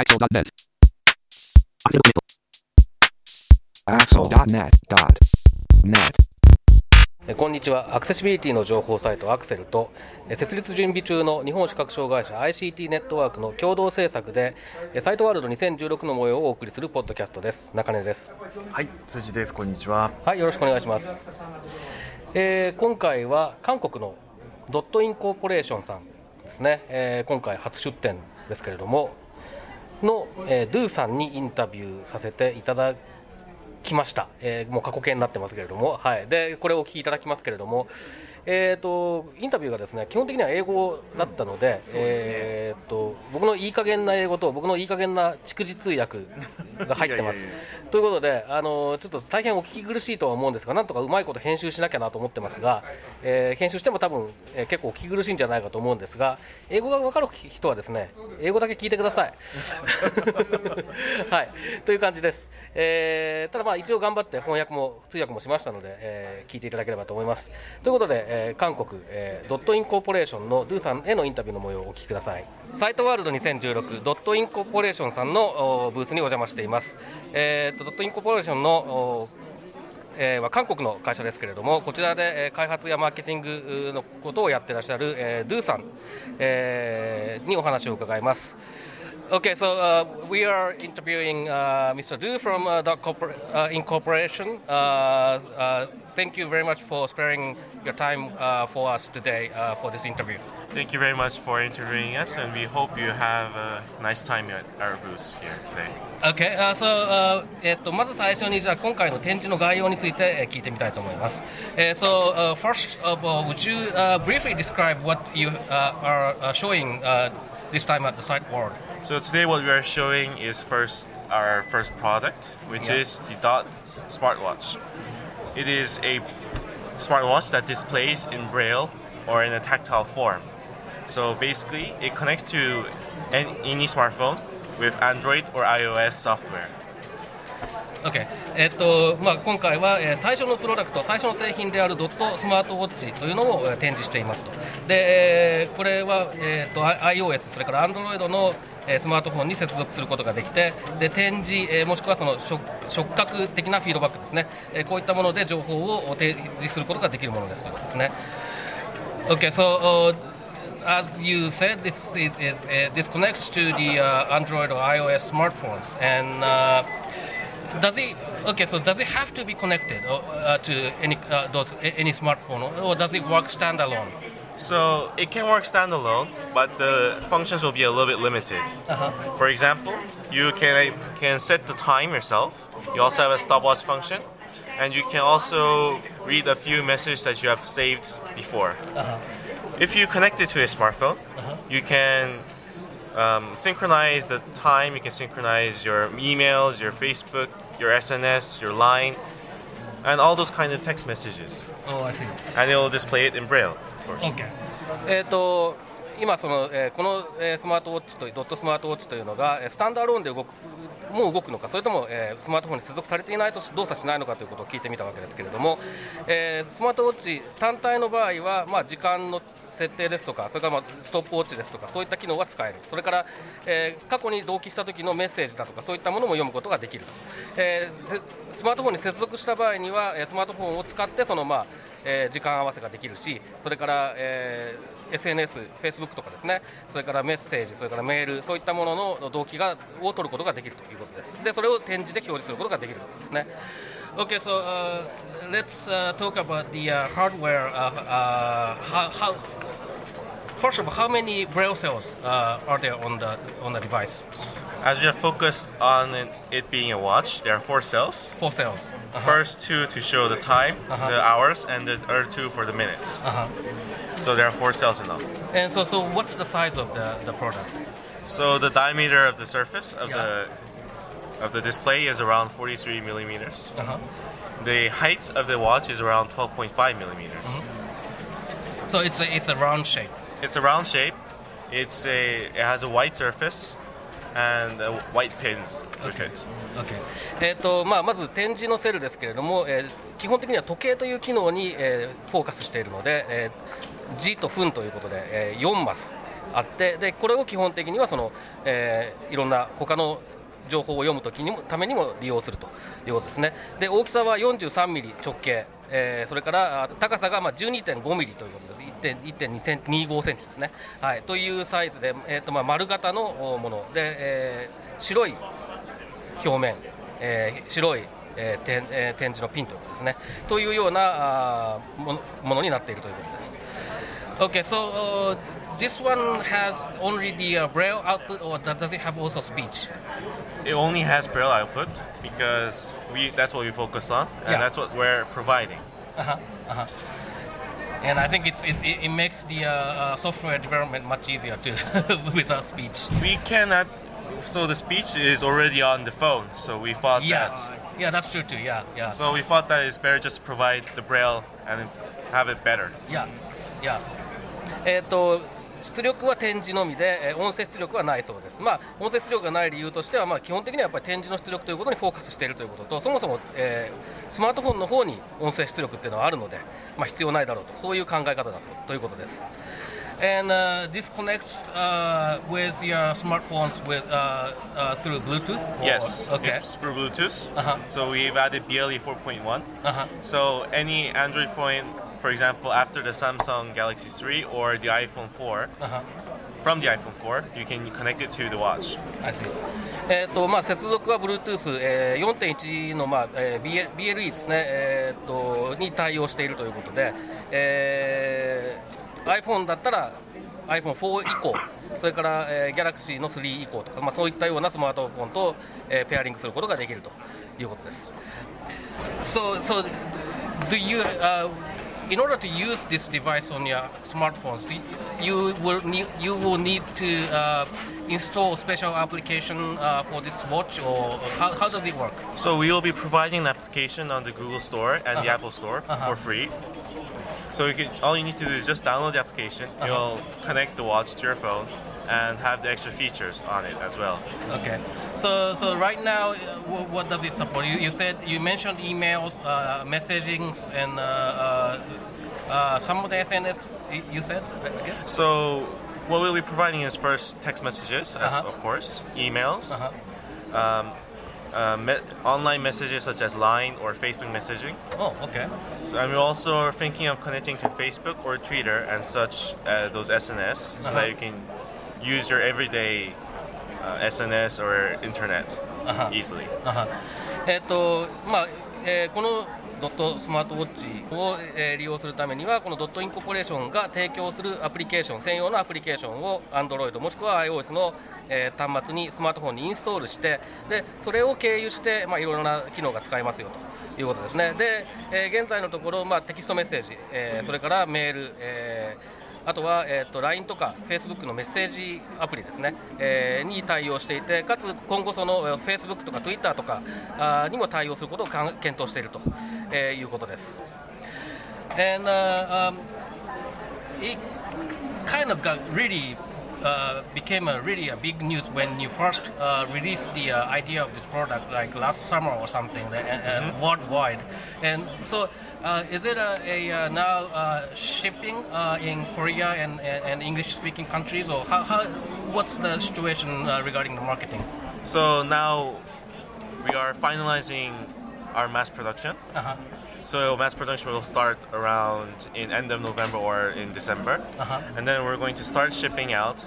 Axel.net. Axel.net.net. えこんにちはアクセシビリティの情報サイトアクセルとえ設立準備中の日本視覚障害者 ICT ネットワークの共同制作でえサイトワールド2016の模様をお送りするポッドキャストです中根ですはい、辻です。こんにちは。はいよろしくお願いします、えー今回は韓国のドットインコーポレーションさんですね、えー今回初出展ですけれどもの、えー、ドゥさんにインタビューさせていただきました、えーもう過去形になってますけれども、はい、でこれをお聞きいただきますけれども、えー、とインタビューがですね基本的には英語だったので、えー、と僕のいい加減な英語と僕のいい加減な逐次通訳が入ってますいやいやい。ということで、あのちょっと大変お聞き苦しいとは思うんですが、なんとかうまいこと編集しなきゃなと思ってますが、えー編集しても多分、えー結構お聞き苦しいんじゃないかと思うんですが、英語が分かる人はですね、英語だけ聞いてください。はい、という感じです。えーただまあ一応頑張って翻訳も通訳もしましたので、えー聞いていただければと思います。ということで、えー韓国、えードットインコーポレーションのドゥさんへのインタビューの模様をお聞きください。サイトワールド2016ドットインコーポレーションさんのブースにお邪魔しています。えーとドットインコーポレーションのえーは韓国の会社ですけれども、こちらで、えー開発やマーケティングのことをやってらっしゃる、えー、ドゥさん、えーにお話を伺います。Okay, so uh, we are interviewing uh, Mr. Du from uh, the corpor- uh, Incorporation. Uh, uh, thank you very much for sparing your time uh, for us today uh, for this interview. Thank you very much for interviewing us, and we hope you have a nice time at our booth here today. Okay, uh, so, uh, えっとまず最初にじゃあ今回の展示の概要について、えー聞いてみたいと思います。えー so, uh, first of all, would you uh, briefly describe what you uh, are uh, showing uh, this time at the site world? So today, what we are showing is first our first product, which Yeah. is the Dot smartwatch. It is a smartwatch that displays in braille or in a tactile form. So basically, it connects to any, any smartphone with Android or iOS software. Okay. えっとまあ、今回は、え最初のプロダクト、最初の製品であるドットスマートウォッチというのを、え展示していますと。で、えこれは、えー、と I- iOS、それから Android の、えスマートフォンに接続することができて、で展示、えもしくはその触触覚的なフィードバックですね、えこういったもので情報を提示することができるものですというですね。Okay, so uh, as you said, this is, is uh, this connects to the uh, Android or iOS smartphones, and uh, does it? Okay, so does it have to be connected uh, uh, to any uh, those any smartphone, or- does it work standalone? So it can work standalone, but the functions will be a little bit limited. Uh-huh. For example, you can can set the time yourself. You also have a stopwatch function, and you can also read a few messages that you have saved before. If you connect it to a smartphone, you can um, synchronize the time. You can synchronize your emails, your Facebook, your SNS, your Line, and all those kind of text messages, Oh, I see. and it will display it in braille. for you. Okay. えっと 今その、えーこの、えスマートウォッチとドットスマートウォッチというのがスタンドアローンで動くもう動くのかそれとも、えースマートフォンに接続されていないと動作しないのかということを聞いてみたわけですけれども、えースマートウォッチ単体の場合は、まあ、時間の設定ですとかそれから、まあ、ストップウォッチですとかそういった機能は使える。それから、えー過去に同期した時のメッセージだとかそういったものも読むことができると、えースマートフォンに接続した場合にはスマートフォンを使ってその、まあえー時間合わせができるしそれから、えー SNS、Facebook とかですねそれからメッセージそれからメールそういったものの動機がを取ることができるということですでそれを展示で表示することができるということですね Okay, so uh, let's uh, talk about the uh, hardware. Uh, uh, how, how, first of all, how many braille cells uh, are there on the on the device? As we have focused on it, it being a watch, there are four cells. Four cells. Uh-huh. First two to show the time, Uh-huh. the hours, and the other two for the minutes. Uh-huh. So there are four cells in all. And so, so what's the size of the, the product? So the diameter of the surface of Yeah. the of the display is around 43 millimeters. Uh-huh. The height of the watch is around 12.5 millimeters. Mm-hmm. So it's a, it's a round shape. It's a round shape. It's a it has a white surface and uh, white pins with it. Okay. えーとまあ、まず展示のセルですけれども、えー基本的には時計という機能に、えーフォーカスしているので、えー、字と分ということで、えー4マスあってでこれを基本的にはその、えーいろんな他の情報を読むときにもためにも利用するということですねで大きさは43ミリ直径、えーそれからあ高さがまあ12.5ミリということです1.25センセンチですね、はい、というサイズで、えーとまあ、丸型のおもので、えー白い表面、えー白い、えー点えー展示のピンということですねというようなあーものものになっているということです Okay, so uh, this one has only the uh, braille output, or does it have also speech? It only has Braille output because we that's what we focus on, and Yeah. that's what we're providing. Uh-huh, uh-huh. And I think it's, it's, it it makes the uh, uh, software development much easier too without speech. We cannot. So the speech is already on the phone, so we thought Yeah, that. yeah, that's true too. Yeah, yeah, So we thought that it's better just to provide the Braille and have it better. yeah, yeah. えっと 出力は展示のみで、えー音声出力はないそうです。まあ音声出力がない理由としては、まあ基本的にはやっぱり展示の出力ということにフォーカスしているということと、そもそも、えースマートフォンの方に音声出力っていうのはあるので、まあ必要ないだろうとそういう考え方だとということです。And uh, this connects uh, with your smartphones with uh, uh, through Bluetooth? or- Yes, Okay. it's for Bluetooth. Uh-huh. So we've added BLE 4.1. Uh-huh. So any Android phone, for example, after the Samsung Galaxy 3 or the iPhone 4, Uh-huh. from the iPhone 4, you can connect it to the watch. I see. えーとまあ、接続は Bluetooth、えー4.1の、まあえー BL BLE ですね、えー、とに対応しているということで、えー iPhone だったら iPhone4 以降、それから、えー Galaxy の3以降とか、まあ、そういったようなスマートフォンと、えーペアリングすることができるということです。So, so do you, uh, in order to use this device on your smartphones, you, you will need you will need to uh, install special application uh, for this watch, or how, how does it work? So we will be providing an application on the Google Store and the Uh-huh. Apple Store Uh-huh. for free. So you can, all you need to do is just download the application. Uh-huh. You'll connect the watch to your phone and have the extra features on it as well. Okay. So, so right now, uh, what does it support? You, you said you mentioned emails, uh, messagings, and uh, uh, uh, some of the SNS. You said, I guess. So what we'll be providing is first text messages, as Uh-huh. of course, emails, Uh-huh. um, uh, me- online messages such as Line or Facebook messaging. Oh, okay. So, and we're also thinking of connecting to Facebook or Twitter and such uh, those SNS, so Uh-huh. that you can use your everyday uh, SNS or internet Uh-huh. easily. えっ、とまあ、えーこのドットスマートウォッチを、えー利用するためにはこのドットインコーポレーションが提供するアプリケーション専用のアプリケーションを Android もしくは iOS の、えー端末にスマートフォンにインストールしてでそれを経由して、まあ、いろいろな機能が使えますよということですねで、えー現在のところ、まあ、テキストメッセージ、えーそれからメール、えーあとは、えー、と LINE とか Facebook のメッセージアプリですね、えーに対応していて、かつ今後、その Facebook とか Twitter とかあにも対応することを検討していると、えーいうことです。And, uh, um, it kind of got really uh, became a really a big news when you first uh, released the uh, idea of this product like last summer or something and, and worldwide and so uh, is it a, a uh, now uh, shipping uh, in Korea and, and, and English speaking countries or how, how what's the situation uh, regarding the marketing So now we are finalizing our mass production. uh-huh. So mass production will start around in end of November or in December, Uh-huh. and then we're going to start shipping out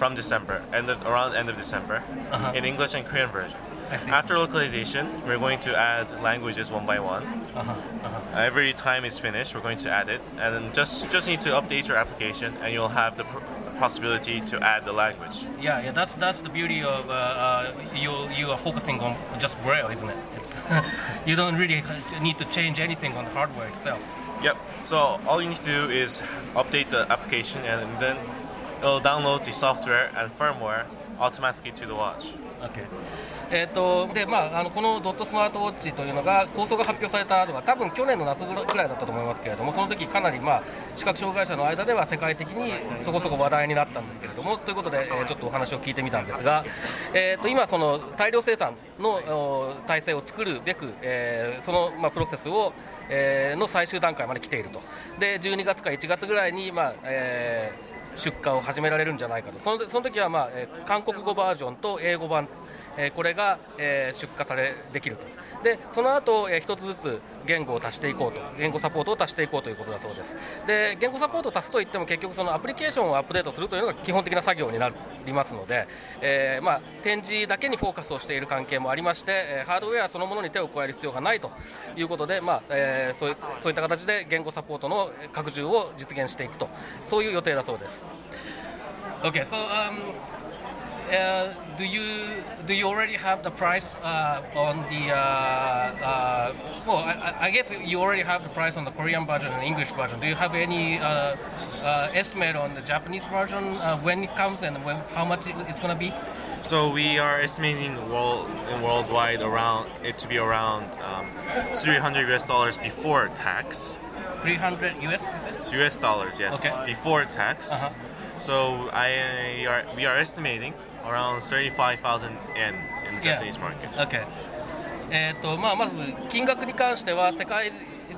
from December, end of, around end of December, Uh-huh. in English and Korean version. After localization, we're going to add languages one by one. Uh-huh. Uh-huh. Every time it's finished, we're going to add it, and then just just need to update your application, and you'll have the pr- possibility to add the language. Yeah, yeah, that's that's the beauty of uh, uh, you. You are focusing on just Braille, isn't it? It's you don't really need to change anything on the hardware itself. Yep. So all you need to do is update the application, and then it'll download the software and firmware automatically to the watch. Okay. えーとでまあ、あのこのドットスマートウォッチというのが構想が発表されたのは多分去年の夏ぐらいだったと思いますけれどもその時かなり、まあ、視覚障害者の間では世界的にそこそこ話題になったんですけれどもということで、えーちょっとお話を聞いてみたんですが、えー、と今、その大量生産の体制を作るべく、えーその、まあ、プロセスを、えーの最終段階まで来ているとで12月か1月ぐらいに、まあえー出荷を始められるんじゃないかと。そのその時は、まあえー韓国語バージョンと英語版、えこれが、え出荷されできると。でその後、えー一つずつ言語を足していこうと。言語サポートを足していこうということだそうです。で言語サポートを足すといっても結局そのアプリケーションをアップデートするというのが基本的な作業になりますので、えーまあ、展示だけにフォーカスをしている関係もありまして、えハードウェアそのものに手を加える必要がないということで、まあえーそういそういった形で言語サポートの拡充を実現していくと。そういう予定だそうです。Okay, so um, uh, do you do you already have the price uh, on the uh, uh, well I, I- I guess you already have the price on the Korean version and English version do you have any uh, uh, estimate on the Japanese version uh, when it comes and when, how much it's gonna be So we are estimating world worldwide around it to be around um, 300 US dollars before tax. 300 US is it US dollars, yes, Okay. before tax. Uh-huh. So I are we are estimating around 35,000 yen in the. Japanese market. OK えーとまあ、まず金額に関しては世界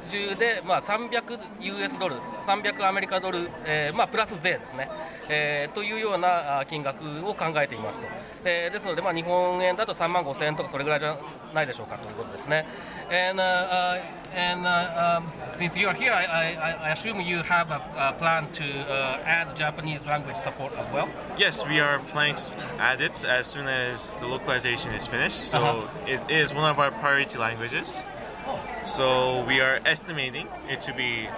中で、まあ、300 US ドル300アメリカドル、えーまあ、プラス税ですね、えーというようなあ金額を考えていますと、えーですので、まあ、日本円だと3万5000円とかそれぐらいじゃないでしょうかということですね And, uh, uh, and uh, um, since you are here, I, I, I assume you have a, a plan to uh, add Japanese language support as well. Yes, we are planning to add it as soon as the localization is finished. So Uh-huh. it is one of our priority languages. So we are estimating it to be,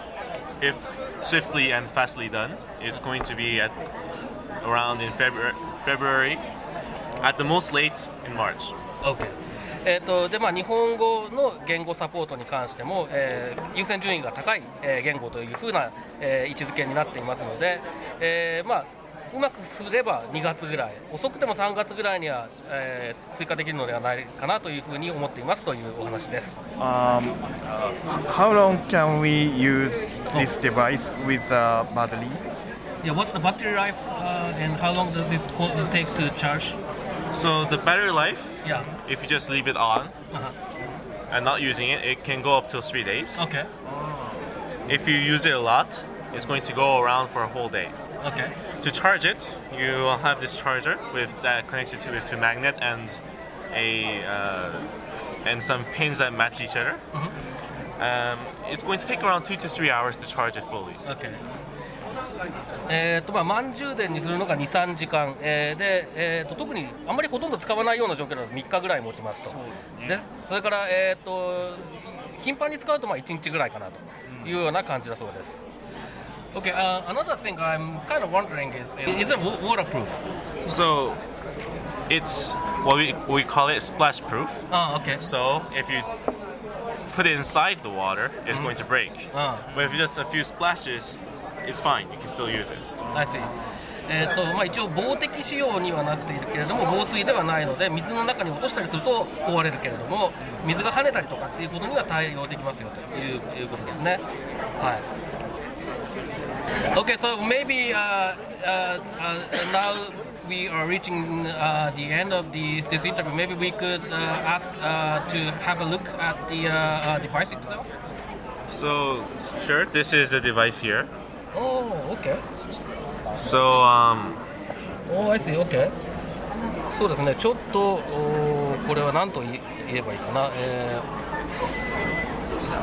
if swiftly and fastly done, it's going to be at around in February, February, at the most late in March. OK えーとでまあ、日本語の言語サポートに関しても、えー優先順位が高い、えー言語というふうな、えー位置づけになっていますので、えーまあ、うまくすれば2月ぐらい遅くても3月ぐらいには、えー追加できるのではないかなというふうに思っていますというお話です。Um, how long can we use this device with uh, battery? Yeah, what's the battery life uh, and how long does it take to charge? So the battery life, Yeah. if you just leave it on Uh-huh. and not using it, it can go up to three days. Okay. If you use it a lot, it's going to go around for a whole day. Okay. To charge it, you will have this charger with that connected to with to magnet and a uh, and some pins that match each other. Uh Um, it's going to take around two to three hours to charge it fully. Okay. えーとまあ、満充電にするのが2、3時間、えーでえーと特にあんまりほとんど使わないような状況だと3日ぐらい持ちますと、でそれから、えー、と頻繁に使うとまあ1日ぐらいかなというような感じだそうです。Okay, uh, another thing I'm kind of wondering is, is it wa- waterproof? So it's what we we call it splash proof. Ah, okay. So if you put it inside the water, it's going to break. Ah. But if just a few splashes, it's fine. You can still use it. I see. えーとまあ、一応、防滴仕様にはなっているけれども防水ではないので水の中に落としたりすると壊れるけれども水が跳ねたりとかっていうことには対応できますよといういうことですね。はい。Okay, so maybe uh, uh, uh, now we are reaching uh, the end of the, this interview. Maybe we could uh, ask uh, to have a look at the uh, uh, device itself. So sure, this is the device here. Oh, okay. So um, Oh, I see. Okay. そうですね。ちょっとおーこれは何と言えばいいかな。えー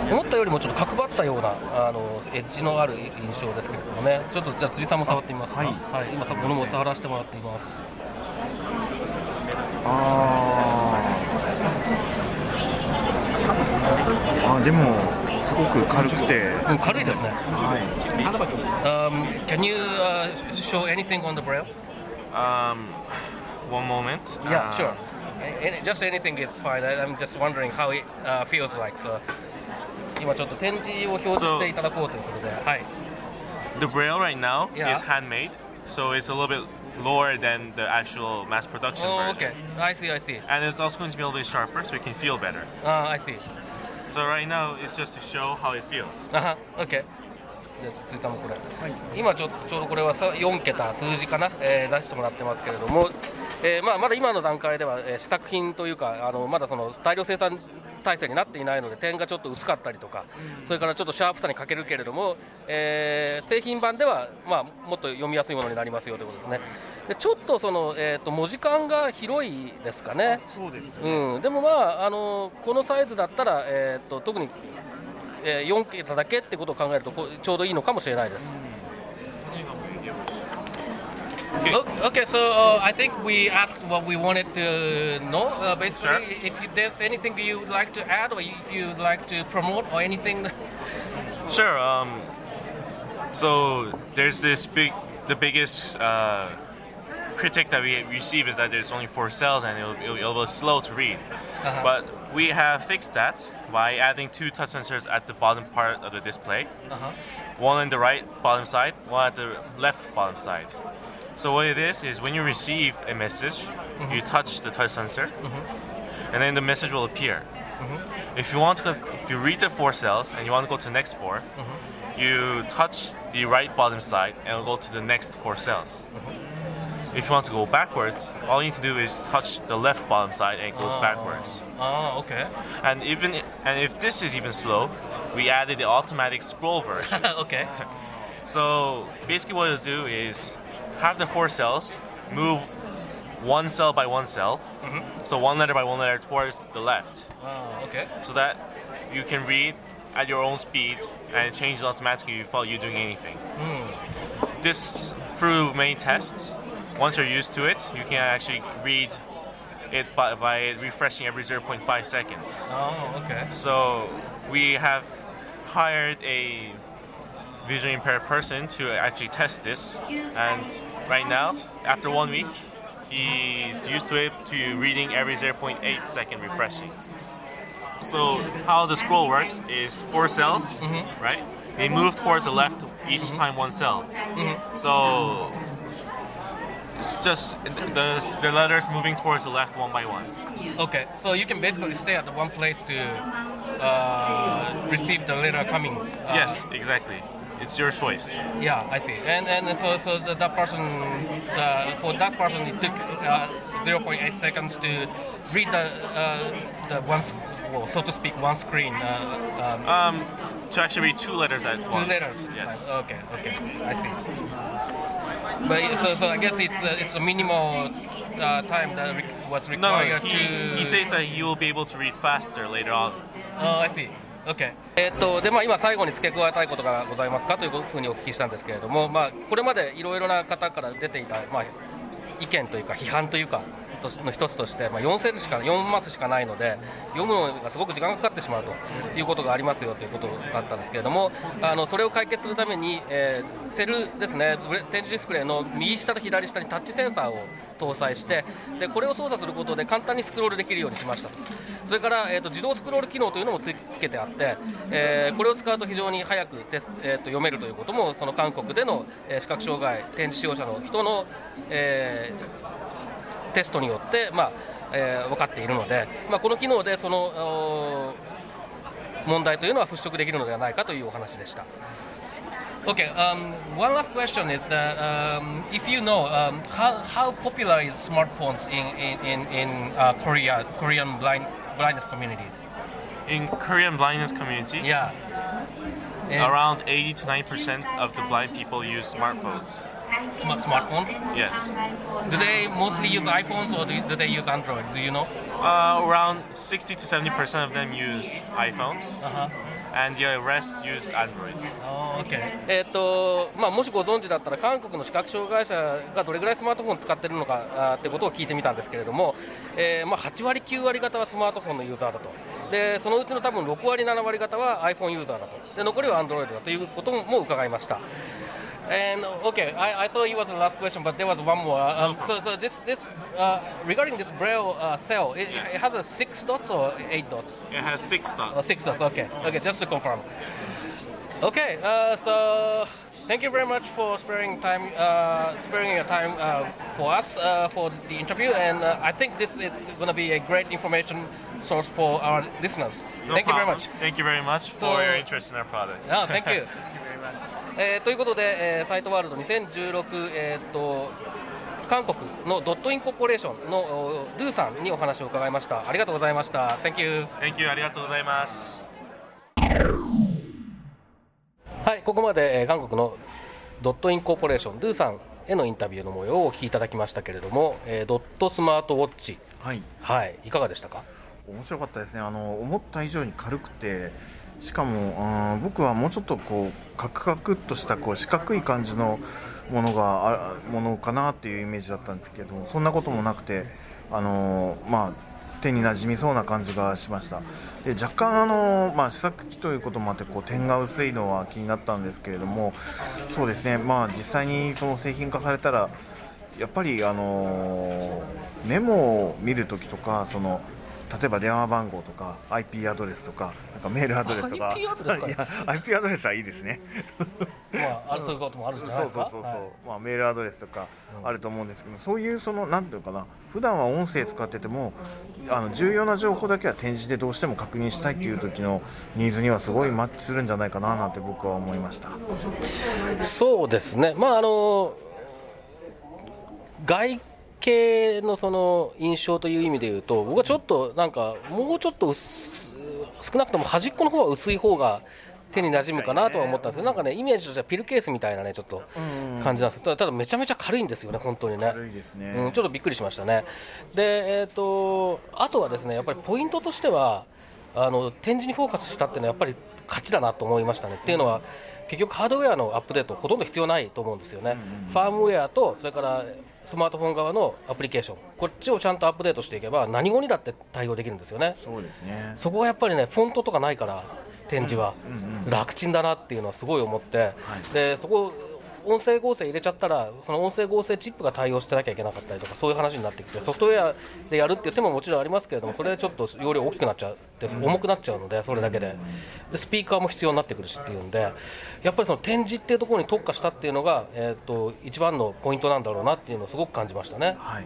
思ったよりもちょっと角張ったようなあのエッジのある印象ですけれどもね。ちょっとじゃあ辻さんも触ってみますか。はいはい。今さ物も触らせてもらっています。あーあでもすごく軽くて、うん軽いですね。は Um, can you uh, show anything on the braille? um, one moment. Yeah, Uh, sure. A- any- just anything is fine. I, I'm just wondering how it uh, feels like. So 今ちょっと展示を表示していただこうということで、はい。 The braille right now Yeah. is handmade, so it's a little bit lower than the actual mass production Oh, version. okay. I see, I see. And it's also going to be a little bit sharper, so you can feel better. Ah, I see. So right now, it's just to show how it feels. あは、OK。じゃあ、辻さんもこれ。今ちょ、ちょうどこれはさ4桁、数字かな、えー出してもらってますけれども、えーまあ、まだ今の段階では、えー試作品というか、あのまだその大量生産体制になっていないので点がちょっと薄かったりとか、それからちょっとシャープさに欠けるけれども、えー製品版では、まあ、もっと読みやすいものになりますよということですね。でちょっとその、えー、と文字間が広いですかね。そうですね。うん、でもまあ、あのこのサイズだったら、えー、と特に、えー4桁だけってことを考えるとちょうどいいのかもしれないです。O- Okay, so uh, I think we asked what we wanted to know. Uh, basically, if you- there's anything you would like to add, or if you'd like to promote, or anything. Sure. Um, so there's this big, the biggest uh, critic that we receive is that there's only four cells and it'll, it'll, it'll be slow to read. Uh-huh. But we have fixed that by adding two touch sensors at the bottom part of the display. Uh-huh. One on the right bottom side, one at the left bottom side. So what it is is when you receive a message, Mm-hmm. you touch the touch sensor, mm-hmm. and then the message will appear. Mm-hmm. If you want to, go, if you read the four cells and you want to go to the next 4 mm-hmm. you touch the right bottom side and it'll go to the next four cells. If you want to go backwards, all you need to do is touch the left bottom side and it goes ah. backwards. Oh, okay. And even and if this is even slow, we added the automatic scroll version. okay. So basically, what it'll do is have the four cells move one cell by one cell, mm-hmm. so one letter by one letter towards the left, Oh, okay. so that you can read at your own speed and it changes automatically without you doing anything. Hmm. This through many tests. Once you're used to it, you can actually read it by, by refreshing every 0.5 seconds. Oh, okay. So we have hired a visually impaired person to actually test this, and right now, after one week, he's used to it to reading every 0.8 second refreshing. So how the scroll works is four cells, right? They move towards the left each time one cell. So it's just the, the letters moving towards the left one by one. Okay. So you can basically stay at the one place to uh, receive the letter coming. Uh, Yes, exactly. It's your choice. Yeah, I see. And and so so the, that person uh, for that person it took uh, 0.8 seconds to read the uh, the one well, so to speak one screen. Uh, um, Um, to actually read two letters at two once. letters. Yes. Okay. Okay. I see. But so so I guess it's uh, it's a minimal uh, time that re- was No, required he, to. he says that you will be able to read faster later on. Oh, I see. Okay. えーとでまあ、今、最後に付け加えたいことがございますかというふうにお聞きしたんですけれども、まあ、これまでいろいろな方から出ていた、まあ、意見というか、批判というか、の一つとして、まあ、4セルしか4マスしかないので、読むのがすごく時間がかかってしまうということがありますよということだったんですけれども、あのそれを解決するために、えーセルですね、展示ディスプレイの右下と左下にタッチセンサーを搭載してでこれを操作することで簡単にスクロールできるようにしましたとそれから、えー、と自動スクロール機能というのもつつけてあって、えーこれを使うと非常に早くテス、えー、と読めるということもその韓国での、えー視覚障害展示使用者の人の、えーテストによって、まあえー分かっているので、まあ、この機能でその問題というのは払拭できるのではないかというお話でした。Okay, um, one last question is that um, if you know um, how, how popular is smartphones in in, in, in uh, Korea Korean blind blindness community? In Korean blindness community, Yeah. And around 80 to 90 percent of the blind people use smartphones. smart smartphones. Yes, Do they mostly use iPhones or do, do they use Android? Do you know? uh, around 60 to 70 percent of them use iPhones, Uh huh. And the rest use Androids. Okay. えーっとまあ、もしご存知だったら韓国の視覚障害者がどれぐらいスマートフォンを使っているのかあーってことを聞いてみたんですけれども、えーまあ、8割、9割方はスマートフォンのユーザーだとでそのうちの多分6割、7割方は iPhone ユーザーだとで残りは Android だということも伺いました。And okay, I, I thought it was the last question, but there was one more. Um, so, so this, this uh, regarding this Braille uh, cell, it, it has a six dots or eight dots? It has six Oh, dots. six dots. Okay. Okay, just to confirm. Okay. Uh, so thank you very much for sparing time, uh, sparing your time uh, for us uh, for the interview, and uh, I think this is going to be a great information source for our listeners. No thank you very much. Thank you very much So- for your interest in our products. Ah, thank you. えーということで、えーサイトワールド2016、えーっと韓国のドットインコーポレーションのドゥさんにお話を伺いました。ありがとうございました。Thank you. Thank you. ありがとうございます。はいここまで、えー韓国のドットインコーポレーションドゥさんへのインタビューの模様をお聞きいただきましたけれども、えードットスマートウォッチ。はい。はいいかがでしたか？面白かったですね。あの思った以上に軽くてしかも僕はもうちょっとこうカクカクっとしたこう四角い感じのものがあものかなっていうイメージだったんですけどそんなこともなくてあのまあ手に馴染みそうな感じがしました。で若干あの、まあ、試作機ということもあってこう点が薄いのは気になったんですけれどもそうですね。まあ実際にその製品化されたらやっぱりあのメモを見るときとかその例えば電話番号とか IP アドレスとかなんかメールアドレスとか。IP アドレスか。いや IP アドレスはいいですね。まあ、あるそういうこともあるんじゃないそうですか。そうそうそう、はい。まあ、メールアドレスとかあると思うんですけど、そういうそのなんていうのかな。普段は音声使っててもあの重要な情報だけは展示でどうしても確認したいっていう時のニーズにはすごいマッチするんじゃないかななんて僕は思いました。そうですね、まああの外形のその印象という意味で言うと、僕はちょっとなんか、もうちょっと薄少なくとも端っこの方は薄い方が手に馴染むかなとは思ったんですけど、なんかね、イメージとしてはピルケースみたいなね、ちょっと感じなんですけど、ただめちゃめちゃ軽いんですよね、本当にね。軽いですね、うん、ちょっとびっくりしましたね。で、えー、とあとはですねやっぱりポイントとしてはあの展示にフォーカスしたっていうのはやっぱり勝ちだなと思いましたね。っていうのは結局ハードウェアのアップデートほとんど必要ないと思うんですよね。ファームウェアとそれからスマートフォン側のアプリケーションこっちをちゃんとアップデートしていけば何語にだって対応できるんですよね。そうですね。そこはやっぱりねフォントとかないから展示は。楽ちんだなっていうのはすごい思って、でそこ音声合成入れちゃったらその音声合成チップが対応してなきゃいけなかったりとかそういう話になってきてソフトウェアでやるっていう手ももちろんありますけれどもそれでちょっと容量大きくなっちゃって重くなっちゃうのでそれだけででスピーカーも必要になってくるしっていうんでやっぱりその展示っていうところに特化したっていうのが、えー、と一番のポイントなんだろうなっていうのをすごく感じましたね。はい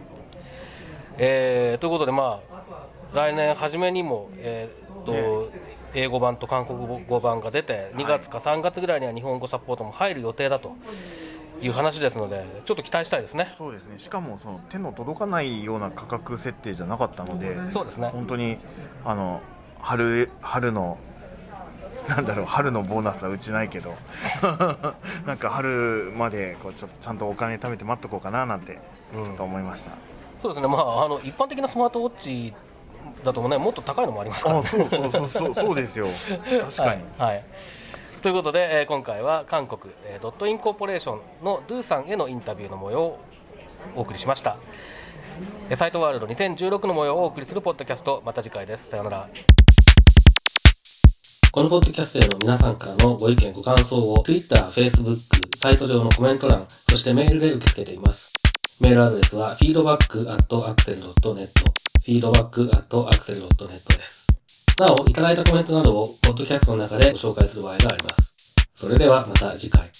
えーということで、まあ、来年初めにも、えーと英語版と韓国語版が出て2月か3月ぐらいには日本語サポートも入る予定だという話ですのでちょっと期待したいですね。そうですね。しかもその手の届かないような価格設定じゃなかったのでそうですね。本当にあの春春のなんだろう春のボーナスはうちないけど なんか春までこうちょちゃんとお金貯めて待っとこうかななんてちょっと思いました、そうですね、まあ、あの一般的なスマートウォッチだとねもっと高いのもありますからあそうそうそうそうそうですよ 確かに、はいはいということで、えー今回は韓国、えードットインコーポレーションのドゥさんへのインタビューの模様をお送りしました。えーサイトワールド2016の模様をお送りするポッドキャストまた次回です。さようなら。このポッドキャストへの皆さんからのご意見ご感想を Twitter、Facebook、サイト上のコメント欄、そしてメールで受け付けています。メールアドレスは feedback.axel.net feedback.axel.net です。なお、いただいたコメントなどをポッドキャストの中でご紹介する場合があります。それではまた次回。